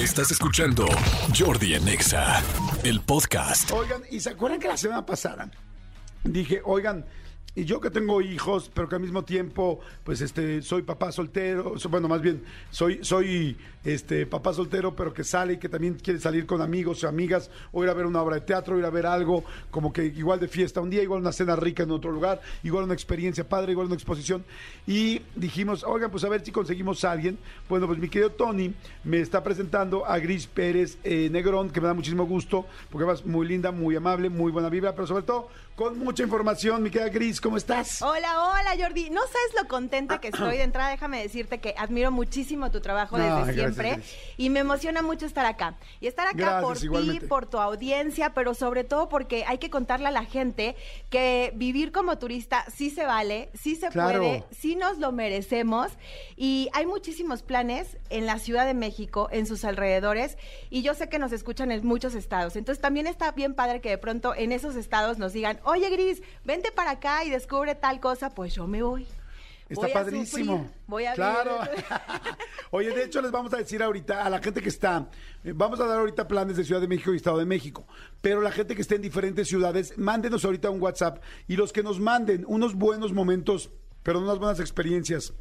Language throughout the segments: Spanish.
Estás escuchando Jordi en Exa, el podcast. Oigan, ¿y se acuerdan que la semana pasada dije, oigan, y yo que tengo hijos, pero que al mismo tiempo, pues este, soy papá soltero, so- bueno, más bien, soy, soy este papá soltero, pero que sale y que también quiere salir con amigos o amigas, o ir a ver una obra de teatro, ir a ver algo, como que igual de fiesta un día, igual una cena rica en otro lugar, igual una experiencia padre, igual una exposición. Y dijimos, oigan, pues a ver si conseguimos a alguien. Bueno, pues mi querido Tony me está presentando a Gris Pérez eh, Negrón, que me da muchísimo gusto, porque vas muy linda, muy amable, muy buena vibra, pero sobre todo con mucha información. Mi querida Gris, ¿cómo estás? Hola, hola Jordi. No sabes lo contenta que estoy de entrada. Déjame decirte que admiro muchísimo tu trabajo No, desde gracias, siempre y me emociona mucho estar acá. Y estar acá Gracias, por ti, por tu audiencia, pero sobre todo porque hay que contarle a la gente que vivir como turista sí se vale, sí se Claro. puede, sí nos lo merecemos y hay muchísimos planes en la Ciudad de México, en sus alrededores y yo sé que nos escuchan en muchos estados. Entonces también está bien padre que de pronto en esos estados nos digan, oye Gris, vente para acá y descubre tal cosa, pues yo me voy. Está Voy a padrísimo. sufrir, voy a Claro. Oye, de hecho les vamos a decir ahorita a la gente que está, eh, vamos a dar ahorita planes de Ciudad de México y Estado de México, pero la gente que esté en diferentes ciudades, mándenos ahorita un WhatsApp y los que nos manden unos buenos momentos, pero unas buenas experiencias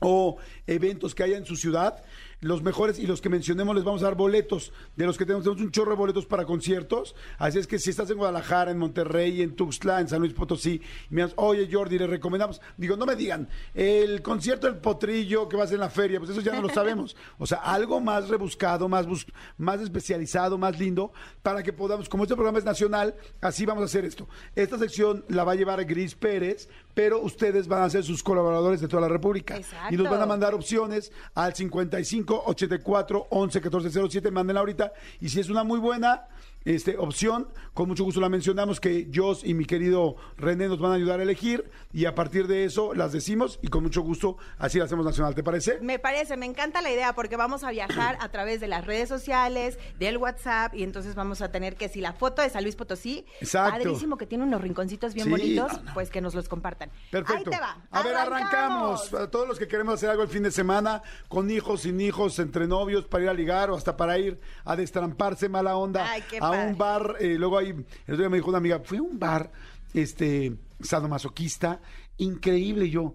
o eventos que haya en su ciudad, los mejores y los que mencionemos les vamos a dar boletos, de los que tenemos, tenemos un chorro de boletos para conciertos, así es que si estás en Guadalajara, en Monterrey, en Tuxtla, en San Luis Potosí, y me das, oye Jordi, le recomendamos, digo, no me digan, el concierto del potrillo que va a ser en la feria, pues eso ya no lo sabemos, o sea, algo más rebuscado, más, bus- más especializado, más lindo, para que podamos, como este programa es nacional, así vamos a hacer esto. Esta sección la va a llevar Gris Pérez, pero ustedes van a ser sus colaboradores de toda la República. Exacto. Y nos van a mandar opciones al 55 84 11 14 07. Mándenla ahorita. Y si es una muy buena este, opción, con mucho gusto la mencionamos que Jos y mi querido René nos van a ayudar a elegir. Y a partir de eso las decimos y con mucho gusto así la hacemos nacional. ¿Te parece? Me parece, me encanta la idea porque vamos a viajar a través de las redes sociales, del WhatsApp y entonces vamos a tener que si la foto de San Luis Potosí, Exacto. padrísimo que tiene unos rinconcitos bien Sí, bonitos, no, no. pues que nos los compartan. Perfecto. Ahí te va. A ver, arrancamos. Para todos los que queremos hacer algo el fin de semana, con hijos, sin hijos, entre novios, para ir a ligar o hasta para ir a destramparse mala onda Ay, qué a padre. un bar. eh, luego ahí, el otro día me dijo una amiga, fue a un bar este sadomasoquista, increíble. Y yo,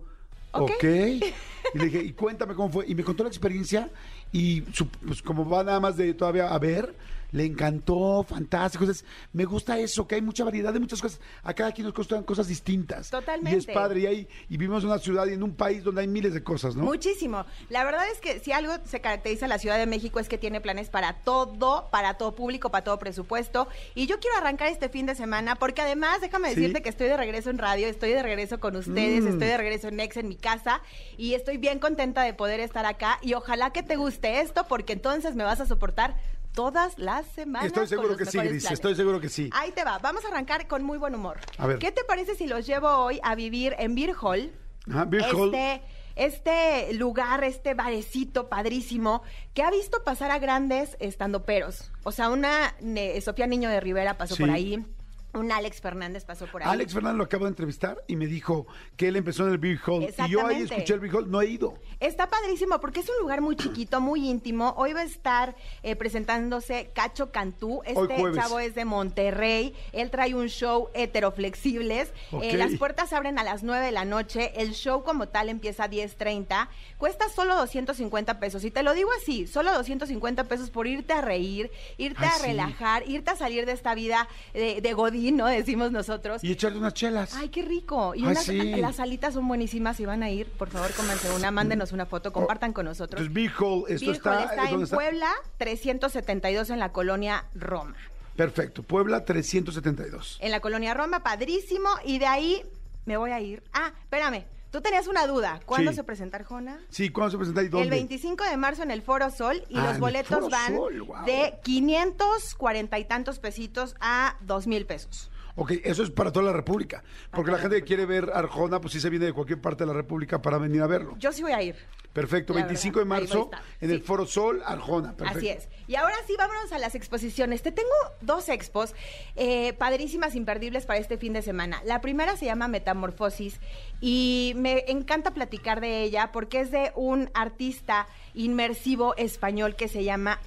Ok. ok. Y le dije, y cuéntame cómo fue. Y me contó la experiencia y su- pues como va nada más de todavía a ver, le encantó, fantástico. Entonces, me gusta eso, que hay mucha variedad de muchas cosas. A cada quien nos gustan cosas distintas. Totalmente. Y es padre. Y, hay, y vivimos en una ciudad y en un país donde hay miles de cosas, ¿no? Muchísimo. La verdad es que si algo se caracteriza a la Ciudad de México es que tiene planes para todo, para todo público, para todo presupuesto. Y yo quiero arrancar este fin de semana porque además, déjame Sí. decirte que estoy de regreso en radio, estoy de regreso con ustedes, Mm. estoy de regreso en Ex en mi casa y estoy bien contenta de poder estar acá y ojalá que te guste esto porque entonces me vas a soportar todas las semanas. Estoy seguro que sí, Gris. Estoy seguro que sí. Ahí te va. Vamos a arrancar con muy buen humor. A ver. ¿Qué te parece si los llevo hoy a vivir en Beer Hall? Ajá, Beer Hall. este, este lugar, este barecito padrísimo, que ha visto pasar a grandes estandoperos. O sea, una ne- Sofía Niño de Rivera pasó Sí. por ahí, un Alex Fernández pasó por ahí. Alex Fernández lo acabo de entrevistar y me dijo que él empezó en el Beer Hall. Y yo ahí escuché el Beer Hall, no he ido. Está padrísimo porque es un lugar muy chiquito, muy íntimo. Hoy va a estar eh, presentándose Cacho Cantú. Este chavo es de Monterrey. Él trae un show heteroflexibles. Eh, Ok. las puertas se abren a las 9 de la noche. El show como tal empieza a 10.30. Cuesta solo 250 pesos. Y te lo digo así, solo 250 pesos por irte a reír, irte Ay, a sí. relajar, irte a salir de esta vida de, de godín, ¿no? Decimos nosotros. Y echarle unas chelas. Ay, qué rico. Y Ay, unas- sí. las alitas son buenísimas. Si van a ir, por favor, cómanse una, mándenos una foto, compartan con nosotros. Entonces, Beer Hall, esto está, está ¿eh, ¿dónde en está? Puebla, 372 en la colonia Roma. Perfecto, Puebla 372. En la colonia Roma, padrísimo. Y de ahí me voy a ir. Ah, espérame. Tú tenías una duda. ¿Cuándo Sí. se presenta Arjona? Sí, ¿cuándo se presenta y dónde? El 25 de marzo en el Foro Sol y Ah, en los el boletos Foro van Sol, guau. de 540 y tantos pesitos a 2 mil pesos. Ok, eso es para toda la República. Porque la gente que quiere ver Arjona, pues sí se viene de cualquier parte de la República para venir a verlo. Yo sí voy a ir. Perfecto, La 25 de verdad, marzo en el. Foro Sol, Arjona. Perfecto. Así es. Y ahora sí, vámonos a las exposiciones. Te tengo dos expos eh, padrísimas, imperdibles para este fin de semana. La primera se llama Metamorfosis y me encanta platicar de ella porque es de un artista inmersivo español que se llama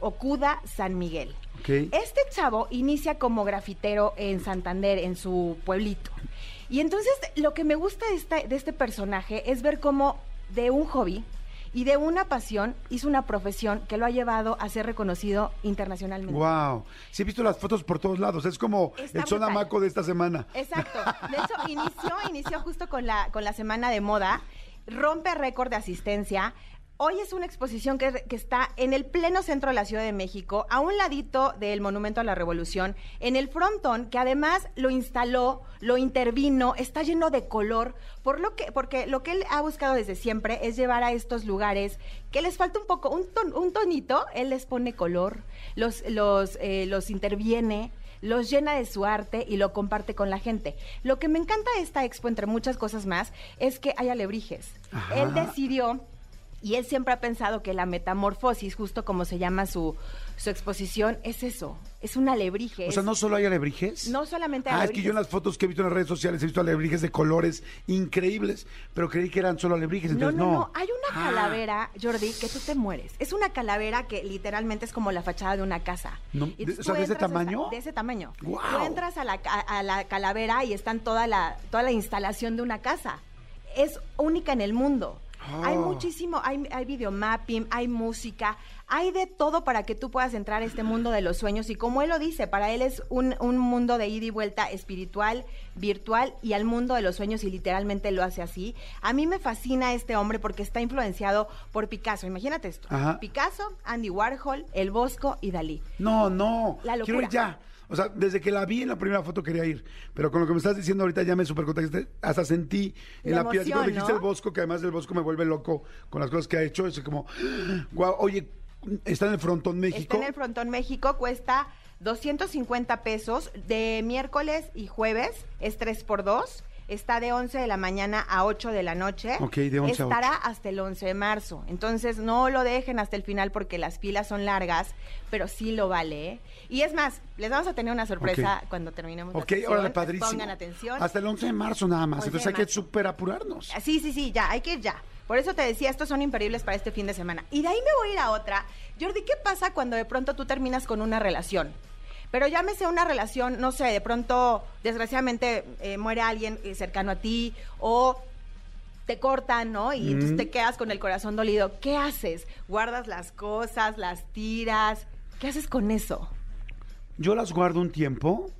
Okuda San Miguel. Este chavo inicia como grafitero en Santander, en su pueblito. Y entonces lo que me gusta de este personaje es ver cómo de un hobby y de una pasión hizo una profesión que lo ha llevado a ser reconocido internacionalmente. Wow. Sí, he visto las fotos por todos lados. Es como Está el sonamaco de esta semana. Exacto. De hecho, inició, inició justo con la, con la semana de moda, rompe récord de asistencia. Hoy es una exposición que, que está en el pleno centro de la Ciudad de México, a un ladito del Monumento a la Revolución, en el frontón, que además lo instaló, lo intervino, está lleno de color, por lo que, porque lo que él ha buscado desde siempre es llevar a estos lugares que les falta un poco, un, ton- un tonito, él les pone color, los, los, eh, los interviene, los llena de su arte y lo comparte con la gente. Lo que me encanta de esta expo, entre muchas cosas más, es que hay alebrijes. Ajá. Él decidió, y él siempre ha pensado que la metamorfosis, justo como se llama su, su exposición, es eso, es un alebrije. O sea, no solo hay alebrijes. No solamente Ah, es que yo alebrijes. en las fotos que he visto en las redes sociales he visto alebrijes de colores increíbles, pero creí que eran solo alebrijes, No, entonces no, no. no, hay una Ah, calavera, Jordi, que tú te mueres. Es una calavera que literalmente es como la fachada de una casa. No, Y o sea, ¿de ese a esta- tamaño? De ese tamaño. ¡Guau! Tú entras a la, ca- a la calavera y están toda la, toda la instalación de una casa. Es única en el mundo. Hay Oh. muchísimo, hay, hay videomapping, hay música, hay de todo para que tú puedas entrar a este mundo de los sueños. Y como él lo dice, para él es un, un mundo de ida y vuelta espiritual, virtual y al mundo de los sueños y literalmente lo hace así. A mí me fascina este hombre porque está influenciado por Picasso. Imagínate esto. Ajá. Picasso, Andy Warhol, El Bosco y Dalí. No, no. La Quiero ir locura. ya. O sea, desde que la vi en la primera foto quería ir. Pero con lo que me estás diciendo ahorita ya me super contactaste. Hasta sentí en La la, piel. Cuando dijiste ¿no? el Bosco, que además el Bosco me vuelve loco con las cosas que ha hecho. Es como, guau, oye, está en el Frontón México. Está en el Frontón México, cuesta 250 pesos de miércoles y jueves, es 3 por 2 Está de 11 de la mañana a 8 de la noche. Ok, de 11 a Estará 8. hasta el 11 de marzo. Entonces, no lo dejen hasta el final porque las filas son largas, pero sí lo vale. ¿eh? Y es más, les vamos a tener una sorpresa cuando terminemos la Ok, órale, padrísimo. Pongan atención. Hasta el 11 de marzo nada más. 11 de Entonces hay que súper apurarnos. Sí, sí, sí, ya, hay que ir ya. Por eso te decía, estos son imperdibles para este fin de semana. Y de ahí me voy a ir a otra. Jordi, ¿qué pasa cuando de pronto tú terminas con una relación? Pero llámese una relación, no sé, de pronto, desgraciadamente, eh, muere alguien eh, cercano a ti o te cortan, ¿no? Y entonces te quedas con el corazón dolido. ¿Qué haces? ¿Guardas las cosas? ¿Las tiras? ¿Qué haces con eso? Yo las guardo un tiempo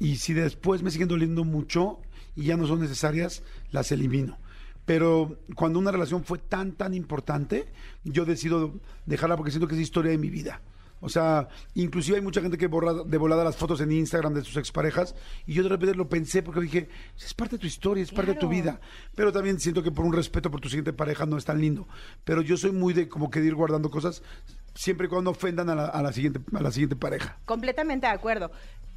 y si después me siguen doliendo mucho y ya no son necesarias, las elimino. Pero cuando una relación fue tan, tan importante, yo decido dejarla porque siento que es historia de mi vida. O sea, inclusive hay mucha gente que borra de volada las fotos en Instagram de sus exparejas y yo de repente lo pensé porque dije, es parte de tu historia, es parte de tu vida. Pero también siento que por un respeto por tu siguiente pareja no es tan lindo. Pero yo soy muy de como que de ir guardando cosas siempre y cuando ofendan a la, a la siguiente, a la siguiente pareja. Completamente de acuerdo.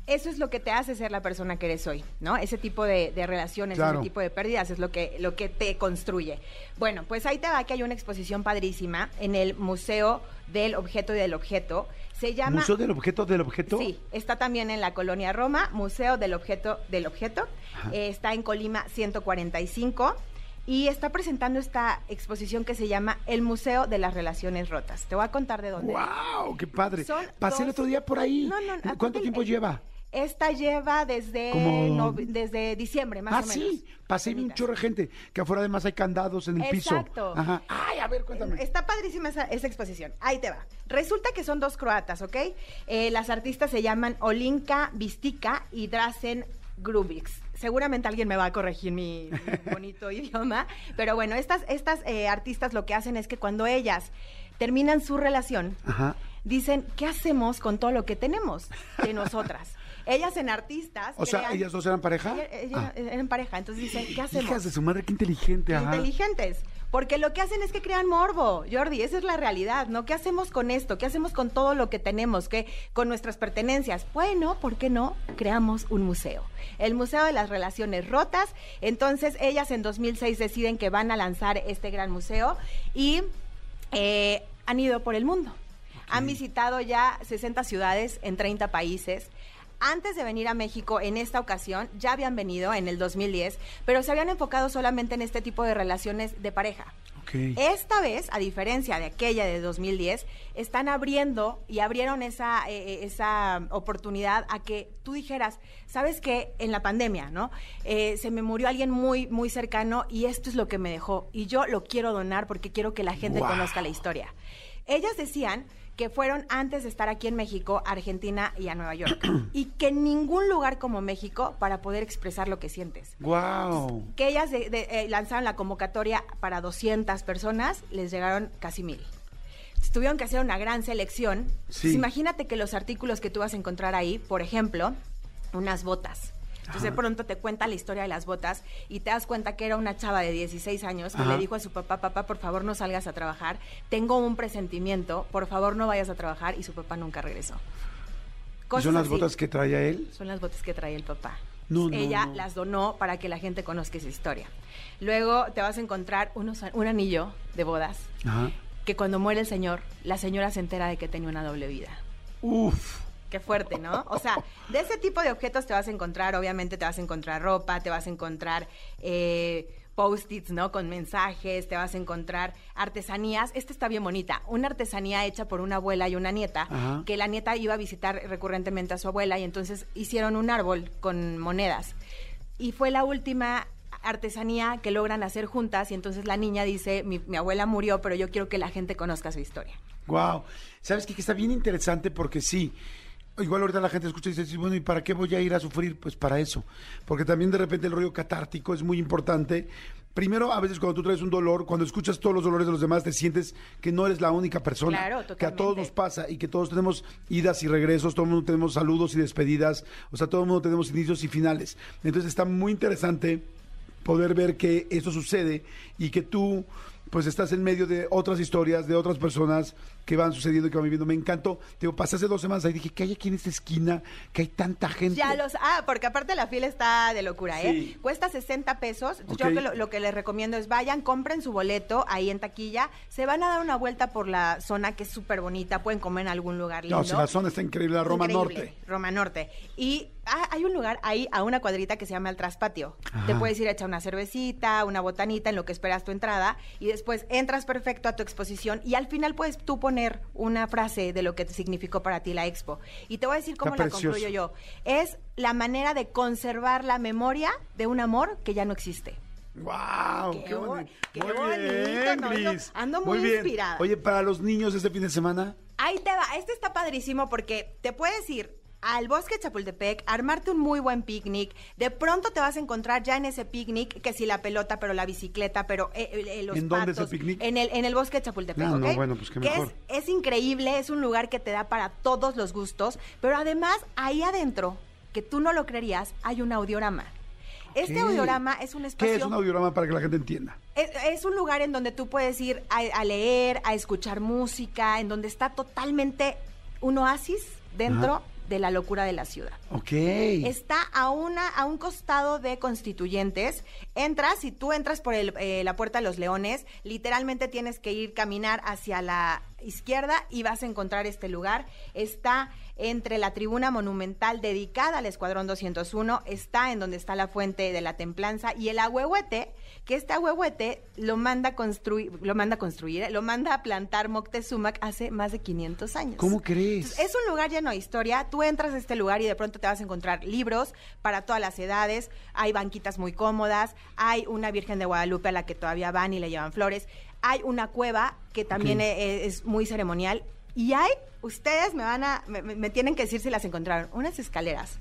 Eso es lo que te hace ser la persona que eres hoy, ¿no? Ese tipo de, de relaciones, Claro. ese tipo de pérdidas es lo que, lo que te construye. Bueno, pues ahí te va que hay una exposición padrísima en el Museo del Objeto y del Objeto. Se llama... Museo del objeto del objeto. Sí, está también en la colonia Roma, Museo del Objeto del Objeto. Eh, está en Colima 145 y está presentando esta exposición que se llama El Museo de las Relaciones Rotas. Te voy a contar de dónde. ¡Wow! ¡Qué padre! Son Pasé el otro día por ahí. No, no, ¿Cuánto tiempo lleva? Esta lleva desde, Como- desde diciembre, más Ah, o menos. sí. Pasé un Temitas. chorro de gente. Que afuera además hay candados en el piso. Exacto. Ajá. Ay, a ver, cuéntame. Está padrísima esa, esa exposición. Ahí te va. Resulta que son dos croatas, ¿ok? Eh, las artistas se llaman Olinka Vistica y Drasen Grubix. Seguramente alguien me va a corregir mi, mi bonito idioma, pero bueno, estas, estas eh, artistas lo que hacen es que cuando ellas terminan su relación, Ajá. dicen, ¿qué hacemos con todo lo que tenemos de nosotras? Ellas en artistas. O sea, crean- ¿ellas dos eran pareja? Ella- ella- Ah. eran pareja, entonces dicen, ¿qué hacemos? Hijas de su madre, qué inteligente. Ajá. inteligentes. Porque lo que hacen es que crean morbo, Jordi, esa es la realidad, ¿no? ¿Qué hacemos con esto? ¿Qué hacemos con todo lo que tenemos? ¿Qué con nuestras pertenencias? Bueno, ¿por qué no? Creamos un museo. El Museo de las Relaciones Rotas. Entonces, ellas en 2006 deciden que van a lanzar este gran museo y eh, han ido por el mundo. Han visitado ya 60 ciudades en 30 países. Antes de venir a México en esta ocasión, ya habían venido en el 2010, pero se habían enfocado solamente en este tipo de relaciones de pareja. Ok. Esta vez, a diferencia de aquella de 2010, están abriendo y abrieron esa, eh, eh, esa oportunidad a que tú dijeras, sabes que en la pandemia, ¿no? Eh, se me murió alguien muy, muy cercano y esto es lo que me dejó. Y yo lo quiero donar porque quiero que la gente Wow. conozca la historia. Ellas decían que fueron antes de estar aquí en México, Argentina y a Nueva York. y que ningún lugar como México para poder expresar lo que sientes Wow. que ellas de- de- eh, lanzaron la convocatoria para 200 personas, les llegaron casi mil. Entonces, Tuvieron que hacer una gran selección. Sí. Imagínate que los artículos que tú vas a encontrar ahí, por ejemplo, unas botas. Entonces de pronto te cuenta la historia de las botas y te das cuenta que era una chava de 16 años que Ajá. le dijo a su papá, papá, por favor no salgas a trabajar, tengo un presentimiento, por favor no vayas a trabajar y su papá nunca regresó. ¿Y Cosas son las así. botas que traía él? Son las botas que traía el papá. No, no, Ella no. las donó para que la gente conozca esa historia. Luego te vas a encontrar unos, un anillo de bodas Ajá. que cuando muere el señor, la señora se entera de que tenía una doble vida. Uf. Qué fuerte, ¿no? O sea, de ese tipo de objetos te vas a encontrar, obviamente te vas a encontrar ropa, te vas a encontrar eh, post-its, ¿no? Con mensajes, te vas a encontrar artesanías. Esta está bien bonita. Una artesanía hecha por una abuela y una nieta, Ajá. que la nieta iba a visitar recurrentemente a su abuela y entonces hicieron un árbol con monedas. Y fue la última artesanía que logran hacer juntas y entonces la niña dice, mi, mi abuela murió, pero yo quiero que la gente conozca su historia. Wow. ¿Sabes qué? Que está bien interesante porque sí. Igual ahorita la gente escucha y dice, bueno, ¿y para qué voy a ir a sufrir? Pues para eso. Porque también de repente el rollo catártico es muy importante. Primero, a veces cuando tú traes un dolor, cuando escuchas todos los dolores de los demás, te sientes que no eres la única persona. Claro, Que a todos nos pasa y que todos tenemos idas y regresos, todo el mundo tenemos saludos y despedidas, o sea, todo el mundo tenemos inicios y finales. Entonces está muy interesante poder ver que eso sucede y que tú pues estás en medio de otras historias, de otras personas que van sucediendo, que van viviendo. Me encantó. Te digo, pasé hace dos semanas ahí dije, ¿qué hay aquí en esta esquina? Que hay tanta gente. Ya los, ah, porque aparte la fila está de locura, ¿eh? Sí. Cuesta 60 pesos. Yo que lo, lo que les recomiendo es vayan, compren su boleto ahí en taquilla, se van a dar una vuelta por la zona que es súper bonita, pueden comer en algún lugar lindo. No, si la zona está increíble, la Roma Increíble, Norte. Roma Norte. Y ah, hay un lugar ahí a una cuadrita que se llama el traspatio. Ajá. Te puedes ir a echar una cervecita, una botanita en lo que esperas tu entrada y después entras perfecto a tu exposición y al final puedes tú poner una frase de lo que te significó para ti la expo. Y te voy a decir cómo Está la precioso. concluyo yo. Es la manera de conservar la memoria de un amor que ya no existe. ¡Wow! Qué ¡Qué, qué muy bonito, bien, ando muy bien. inspirada. Oye, para los niños este fin de semana, Ahí te va, este está padrísimo porque te puedes ir al bosque de Chapultepec, armarte un muy buen picnic, de pronto te vas a encontrar ya en ese picnic, que si la pelota, pero la bicicleta, pero eh, eh, los ¿En dónde es patos, el picnic? En el, en el bosque de Chapultepec, Ah, no, ¿ok? bueno, pues qué Que mejor. Es, es increíble, es un lugar que te da para todos los gustos, pero además ahí adentro, que tú no lo creerías, hay un audiorama. Este audiorama es un espacio... ¿qué es un audiorama para que la gente entienda? Es, es un lugar en donde tú puedes ir a, a leer, a escuchar música, en donde está totalmente un oasis dentro Ajá. De la locura de la ciudad. Ok. Está a una a un costado de Constituyentes. Entras y tú entras por el, eh, la puerta de los Leones. Literalmente tienes que ir caminar hacia la izquierda y vas a encontrar este lugar. Está entre la tribuna monumental dedicada al Escuadrón 201. Está en donde está la fuente de la templanza y el agüehuete, que este agüehuete lo manda a construir, lo manda a construir, eh, lo manda a plantar Moctezuma hace más de 500 años. ¿Cómo crees? Entonces, es un lugar lleno de historia. Tú entras a este lugar y de pronto te vas a encontrar libros para todas las edades. Hay banquitas muy cómodas. Hay una Virgen de Guadalupe a la que todavía van y le llevan flores. Hay una cueva que también Ok. e- es, muy ceremonial. Y hay, ustedes me van a, me, tienen que decir si las encontraron, unas escaleras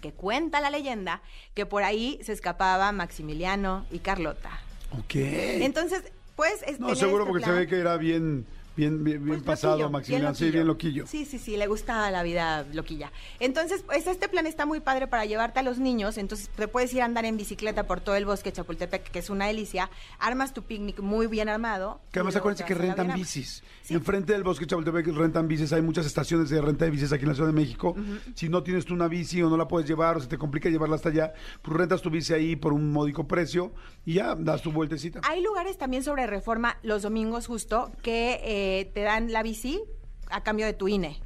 que cuenta la leyenda que por ahí se escapaba Maximiliano y Carlota. Ok. Entonces, pues... es- no, seguro este porque se ve que era bien, bien, bien, bien Pues, pasado, loquillo, Maximiliano. Sí, bien loquillo. Sí, sí, sí, le gusta la vida loquilla. Entonces, pues este plan está muy padre para llevarte a los niños. Entonces, te puedes ir a andar en bicicleta por todo el bosque de Chapultepec, que es una delicia. Armas tu picnic muy bien armado. Que además acuérdense que rentan bicis. Sí. Enfrente del bosque Chapultepec rentan bicis. Hay muchas estaciones de renta de bicis aquí en la Ciudad de México. Si no tienes tú una bici o no la puedes llevar o se te complica llevarla hasta allá, pues rentas tu bici ahí por un módico precio y ya das tu vueltecita. Hay lugares también sobre reforma los domingos justo que eh, te dan la bici a cambio de tu INE.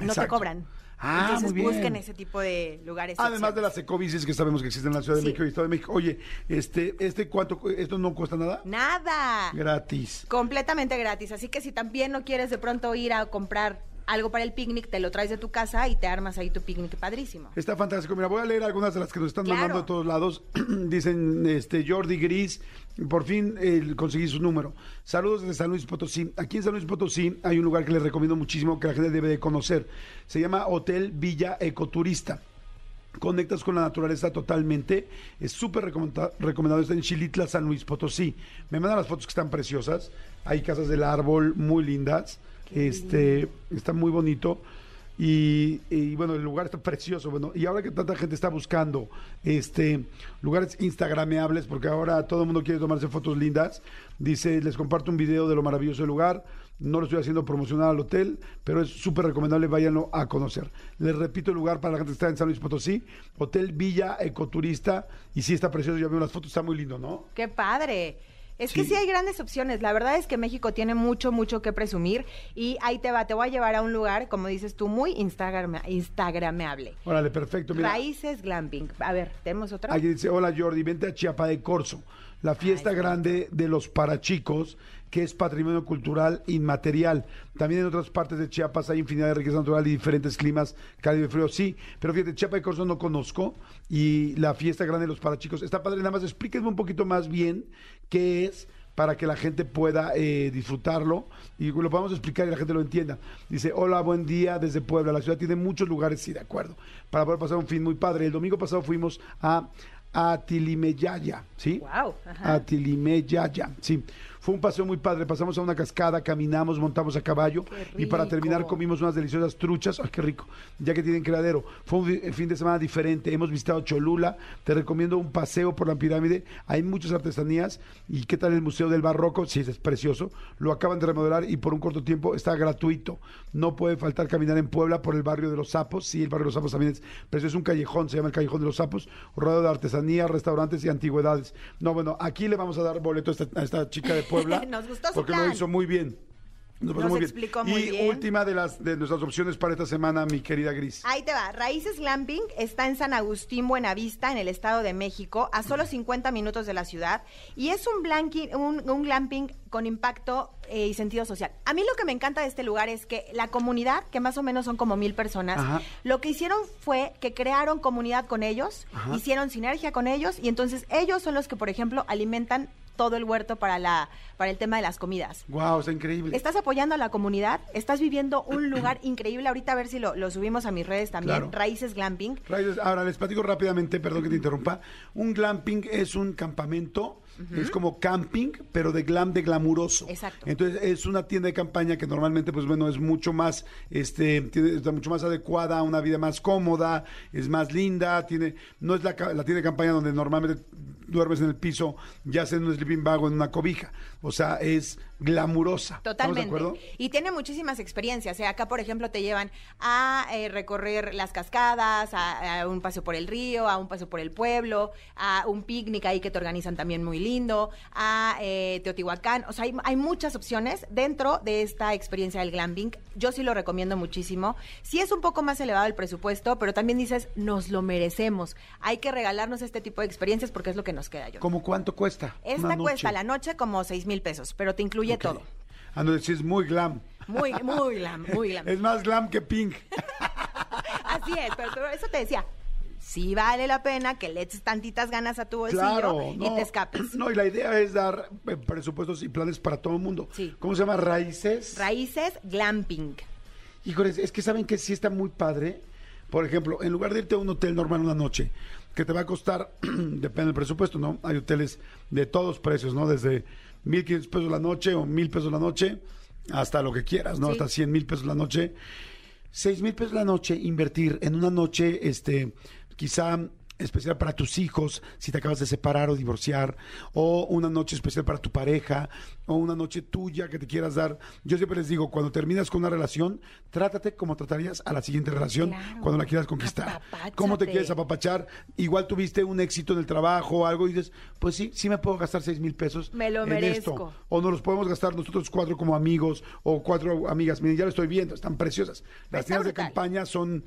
No te cobran. Ah, Entonces muy bien. busquen ese tipo de lugares. Además de las ecobicis que sabemos que existen en la Ciudad de Sí. México y Estado de México. Oye, este, este cuánto, cu- esto no cuesta nada. Nada. Gratis. Completamente gratis. Así que si también no quieres de pronto ir a comprar algo para el picnic, te lo traes de tu casa y te armas ahí tu picnic padrísimo. Está fantástico. Mira, voy a leer algunas de las que nos están Claro. mandando de todos lados. Dicen este Jordi Gris, por fin eh, conseguí su número. Saludos desde San Luis Potosí. Aquí en San Luis Potosí hay un lugar que les recomiendo muchísimo que la gente debe de conocer. Se llama Hotel Villa Ecoturista. Conectas con la naturaleza totalmente. Es súper recomenda- recomendado. Está en Chilitla, San Luis Potosí. Me mandan las fotos que están preciosas. Hay casas del árbol muy lindas. Este, está muy bonito. Y, bueno, el lugar está precioso. Bueno, y ahora que tanta gente está buscando este lugares instagrameables, porque ahora todo el mundo quiere tomarse fotos lindas, dice, les comparto un video de lo maravilloso del lugar. No lo estoy haciendo promocionar al hotel, pero es súper recomendable, váyanlo a conocer. Les repito el lugar para la gente que está en San Luis Potosí, Hotel Villa Ecoturista, y sí está precioso, ya veo las fotos, está muy lindo, ¿no? ¡Qué padre! Es que Sí. hay grandes opciones. La verdad es que México tiene mucho, mucho que presumir. Y ahí te va, te voy a llevar a un lugar, como dices tú, muy instagram instagrameable. Órale, perfecto. Mira, Raíces Glamping. A ver, ¿tenemos otra? Alguien dice, hola Jordi, vente a Chiapa de Corzo, la fiesta Ay, grande de los parachicos, que es patrimonio cultural inmaterial. También en otras partes de Chiapas hay infinidad de riqueza natural y diferentes climas, cálido y frío, sí. Pero fíjate, Chiapa de Corzo no conozco y la fiesta grande de los parachicos está padre. Nada más explíquenme un poquito más bien qué es para que la gente pueda eh, disfrutarlo y lo podamos explicar y la gente lo entienda. Dice, hola, buen día desde Puebla. La ciudad tiene muchos lugares, sí, de acuerdo, para poder pasar un fin muy padre. El domingo pasado fuimos a Atilimeyaya, ¿sí? Guau, ajá. Atilimeyaya, sí. Fue un paseo muy padre, pasamos a una cascada, caminamos, montamos a caballo y para terminar comimos unas deliciosas truchas, ¡ay, qué rico! Ya que tienen criadero. Fue un fi- fin de semana diferente, hemos visitado Cholula, te recomiendo un paseo por la pirámide, hay muchas artesanías. Y ¿qué tal el Museo del Barroco? Sí, es precioso, lo acaban de remodelar y por un corto tiempo está gratuito. No puede faltar caminar en Puebla por el barrio de los Sapos, sí, el barrio de los Sapos también es precioso, es un callejón, se llama el Callejón de los Sapos, rodeado de artesanía, restaurantes y antigüedades. No, bueno, aquí le vamos a dar boleto a esta, a esta chica de Puebla. Nos gustó su Porque lo hizo muy bien. Nos, pasó Nos muy bien. explicó muy y bien. última de las de nuestras opciones para esta semana, mi querida Gris. Ahí te va. Raíces Glamping está en San Agustín, Buenavista, en el Estado de México, a solo 50 minutos de la ciudad. Y es un, un, un glamping con impacto eh, y sentido social. A mí lo que me encanta de este lugar es que la comunidad, que más o menos son como mil personas, Ajá. lo que hicieron fue que crearon comunidad con ellos, Ajá. hicieron sinergia con ellos y entonces ellos son los que, por ejemplo, alimentan todo el huerto para, la, para el tema de las comidas. Wow, está increíble. Estás apoyando a la comunidad, estás viviendo un lugar increíble. Ahorita a ver si lo, lo subimos a mis redes también, Claro. Raíces Glamping. Raíces, Ahora les platico rápidamente, perdón que te interrumpa. Un glamping es un campamento, es como camping, pero de glam, de glamuroso. Exacto. Entonces es una tienda de campaña que normalmente, pues bueno, es mucho más, este, tiene, está mucho más adecuada a una vida más cómoda, es más linda, tiene, no es la, la tienda de campaña donde normalmente duermes en el piso, ya sea en un sleeping bag o en una cobija. O sea, es glamurosa. ¿Estamos de Totalmente. Y tiene muchísimas experiencias. ¿eh? Acá, por ejemplo, te llevan a eh, recorrer las cascadas, a, a un paseo por el río, a un paseo por el pueblo, a un picnic ahí que te organizan también muy lindo, a eh, Teotihuacán. O sea, hay, hay muchas opciones dentro de esta experiencia del glamping. Yo sí lo recomiendo muchísimo. Sí es un poco más elevado el presupuesto, pero también dices, nos lo merecemos. Hay que regalarnos este tipo de experiencias porque es lo que nos queda yo. ¿Cómo cuánto cuesta? Esta cuesta la noche como seis mil pesos, pero te incluye todo. Ah, no, es muy glam. Muy, muy glam, muy glam. Es más glam que pink. Así es, pero, pero eso te decía. Sí vale la pena que le eches tantitas ganas a tu bolsillo Claro, y te escapes. No, y la idea es dar eh, presupuestos y planes para todo el mundo. Sí. ¿Cómo se llama? Raíces. Raíces glamping. Híjoles, es que saben que sí está muy padre. Por ejemplo, en lugar de irte a un hotel normal una noche, que te va a costar, depende del presupuesto, ¿no? Hay hoteles de todos precios, ¿no? Desde 1.500 pesos la noche o 1.000 pesos la noche. hasta lo que quieras, ¿no? Sí. Hasta 100 mil pesos la noche. 6 mil pesos la noche, invertir en una noche, este, quizá especial para tus hijos, si te acabas de separar o divorciar, o una noche especial para tu pareja, o una noche tuya que te quieras dar. Yo siempre les digo, cuando terminas con una relación, trátate como tratarías a la siguiente relación Claro. cuando la quieras conquistar. Apapáchate. ¿Cómo te quieres apapachar? Igual tuviste un éxito en el trabajo o algo y dices, pues sí, sí me puedo gastar 6 mil pesos. Me lo en merezco. esto. O nos los podemos gastar nosotros cuatro como amigos o cuatro amigas. Miren, ya lo estoy viendo, están preciosas. Las tiendas de campaña son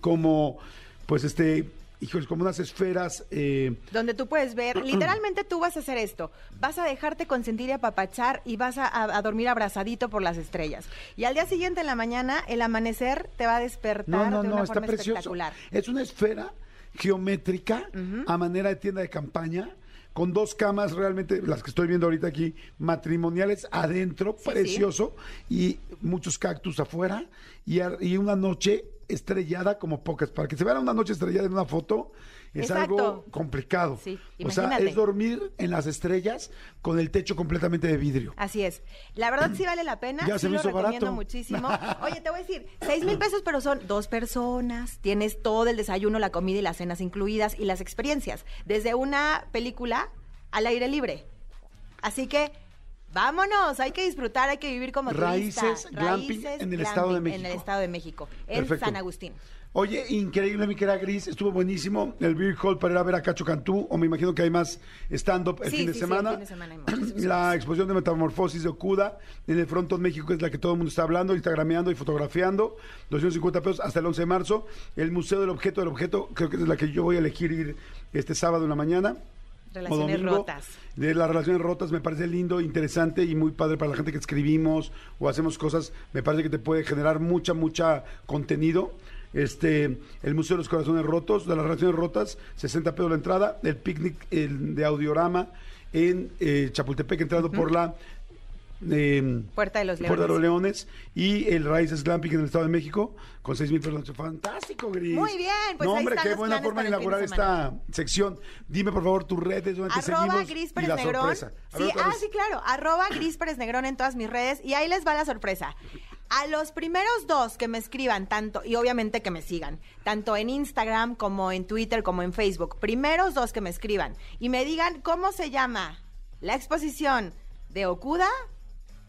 como, pues este, híjoles, como unas esferas. eh, Donde tú puedes ver, literalmente tú vas a hacer esto, vas a dejarte consentir y apapachar y vas a, a- a dormir abrazadito por las estrellas. Y al día siguiente en la mañana, el amanecer te va a despertar no, no, de no, una está forma precioso. espectacular. Es una esfera geométrica a manera de tienda de campaña. Con dos camas realmente, las que estoy viendo ahorita aquí, matrimoniales adentro, Sí, sí. precioso, y muchos cactus afuera, y una noche estrellada como pocas. Para que se vea una noche estrellada en una foto, es Exacto. algo complicado. Sí, o sea, es dormir en las estrellas con el techo completamente de vidrio. Así es. La verdad sí vale la pena. Ya sí se me lo hizo recomiendo barato. muchísimo. Oye, te voy a decir, seis mil pesos, pero son dos personas. Tienes todo el desayuno, la comida y las cenas incluidas y las experiencias. Desde una película al aire libre. Así que vámonos, hay que disfrutar, hay que vivir como turista. Raíces en el Estado de glamping En el México. Estado de México, en Perfecto. San Agustín. Oye, increíble, mi querida Gris, estuvo buenísimo el Beer Hall para ir a ver a Cacho Cantú, o me imagino que hay más stand-up el Sí, fin sí, sí, el fin de semana la exposición de Metamorfosis de Okuda en el Fronton México, que es la que todo el mundo está hablando, instagrameando y fotografiando, 250 pesos hasta el 11 de marzo. El Museo del Objeto del Objeto, creo que es la que yo voy a elegir ir este sábado en la mañana. Relaciones domingo. rotas. De las relaciones rotas me parece lindo, interesante y muy padre para la gente que escribimos o hacemos cosas. Me parece que te puede generar mucha, mucha contenido. Este, el Museo de los Corazones Rotos, de las relaciones rotas, 60 pesos la entrada. El picnic el de Audiorama en eh, Chapultepec, entrando por la eh, Puerta de los Puerta de los Leones. Leones. Y el Raíces Glamping en el Estado de México con 6 mil noche. Fantástico, Gris. Muy bien, pues no, ahí hombre, están qué los buena forma de para el fin de inaugurar esta sección. Dime, por favor, tus redes, donde te seguimos Gris y Pérez la Negrón. sorpresa. A ver, Sí, ah, sí, claro. Arroba Gris Pérez Negrón en todas mis redes. Y ahí les va la sorpresa. A los primeros dos que me escriban tanto, y obviamente que me sigan, tanto en Instagram como en Twitter como en Facebook, primeros dos que me escriban y me digan cómo se llama la exposición de Okuda,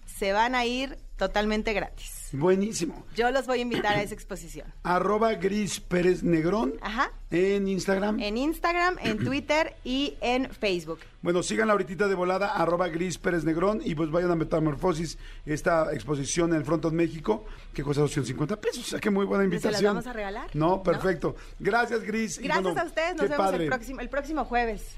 se van a ir totalmente gratis. Buenísimo. Yo los voy a invitar a esa exposición. Arroba Gris Pérez Negrón Ajá. en Instagram. En Instagram, en Twitter y en Facebook. Bueno, síganla ahorita de volada, arroba Gris Pérez Negrón, y pues vayan a Metamorfosis, esta exposición en el Fronton México, que cuesta 250 pesos. O sea, que muy buena ¿Se las invitación. vamos a regalar? No, ¿No? perfecto. Gracias, Gris. Gracias bueno, a ustedes, nos vemos el próximo, el próximo jueves.